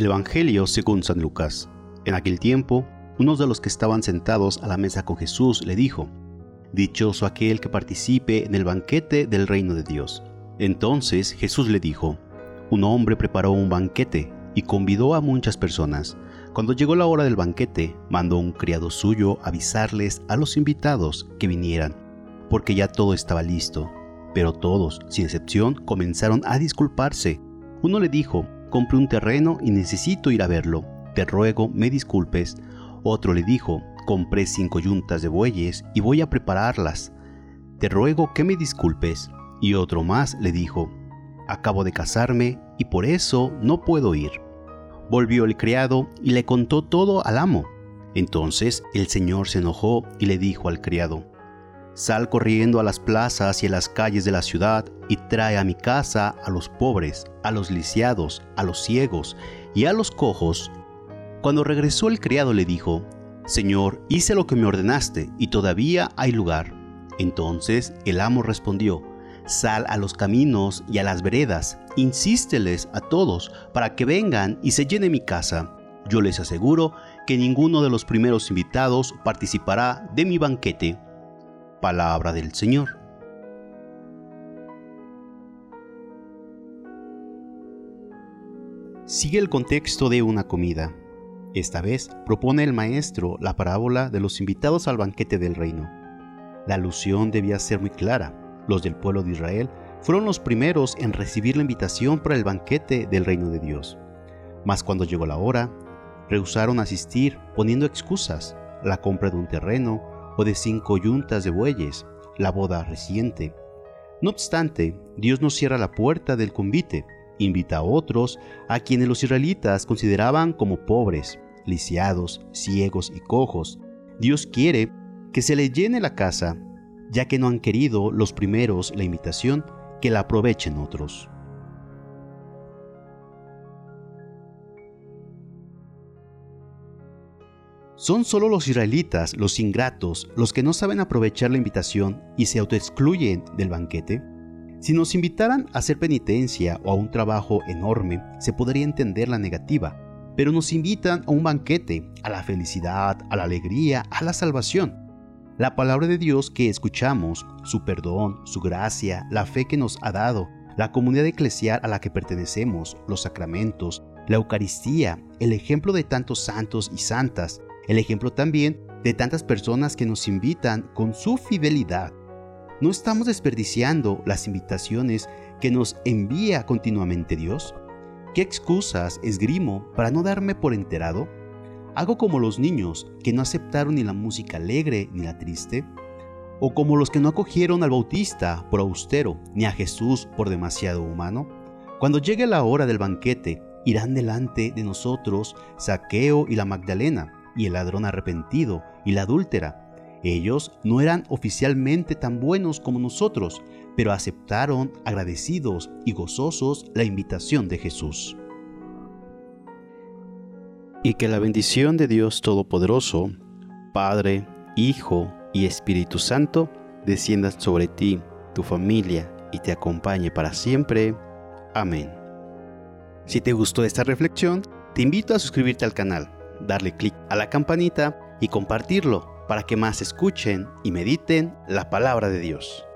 Del Evangelio según San Lucas. En aquel tiempo, uno de los que estaban sentados a la mesa con Jesús le dijo, Dichoso aquel que participe en el banquete del reino de Dios. Entonces Jesús le dijo, Un hombre preparó un banquete y convidó a muchas personas. Cuando llegó la hora del banquete, mandó un criado suyo avisarles a los invitados que vinieran, porque ya todo estaba listo. Pero todos, sin excepción, comenzaron a disculparse. Uno le dijo, compré un terreno y necesito ir a verlo. Te ruego me disculpes. Otro le dijo, compré cinco yuntas de bueyes y voy a prepararlas. Te ruego que me disculpes. Y otro más le dijo, acabo de casarme y por eso no puedo ir. Volvió el criado y le contó todo al amo. Entonces el señor se enojó y le dijo al criado, Sal corriendo a las plazas y a las calles de la ciudad y trae a mi casa a los pobres, a los lisiados, a los ciegos y a los cojos. Cuando regresó el criado le dijo, Señor, hice lo que me ordenaste y todavía hay lugar. Entonces el amo respondió, Sal a los caminos y a las veredas, insísteles a todos para que vengan y se llene mi casa. Yo les aseguro que ninguno de los primeros invitados participará de mi banquete. Palabra del Señor. Sigue el contexto de una comida. Esta vez propone el maestro la parábola de los invitados al banquete del reino. La alusión debía ser muy clara. Los del pueblo de Israel fueron los primeros en recibir la invitación para el banquete del reino de Dios. Mas cuando llegó la hora, rehusaron asistir poniendo excusas, la compra de un terreno, o de cinco yuntas de bueyes, la boda reciente. No obstante, Dios no cierra la puerta del convite, invita a otros a quienes los israelitas consideraban como pobres, lisiados, ciegos y cojos. Dios quiere que se le llene la casa, ya que no han querido los primeros la invitación, que la aprovechen otros. Son solo los israelitas, los ingratos, los que no saben aprovechar la invitación y se autoexcluyen del banquete. Si nos invitaran a hacer penitencia o a un trabajo enorme, se podría entender la negativa, pero nos invitan a un banquete, a la felicidad, a la alegría, a la salvación. La palabra de Dios que escuchamos, su perdón, su gracia, la fe que nos ha dado, la comunidad eclesial a la que pertenecemos, los sacramentos, la Eucaristía, el ejemplo de tantos santos y santas, el ejemplo también de tantas personas que nos invitan con su fidelidad. ¿No estamos desperdiciando las invitaciones que nos envía continuamente Dios? ¿Qué excusas esgrimo para no darme por enterado? ¿Hago como los niños que no aceptaron ni la música alegre ni la triste? ¿O como los que no acogieron al Bautista por austero ni a Jesús por demasiado humano? Cuando llegue la hora del banquete, irán delante de nosotros Saqueo y la Magdalena, y el ladrón arrepentido y la adúltera. Ellos no eran oficialmente tan buenos como nosotros, pero aceptaron agradecidos y gozosos la invitación de Jesús. Y que la bendición de Dios Todopoderoso, Padre, Hijo y Espíritu Santo, descienda sobre ti, tu familia y te acompañe para siempre. Amén. Si te gustó esta reflexión, te invito a suscribirte al canal darle clic a la campanita y compartirlo para que más escuchen y mediten la palabra de Dios.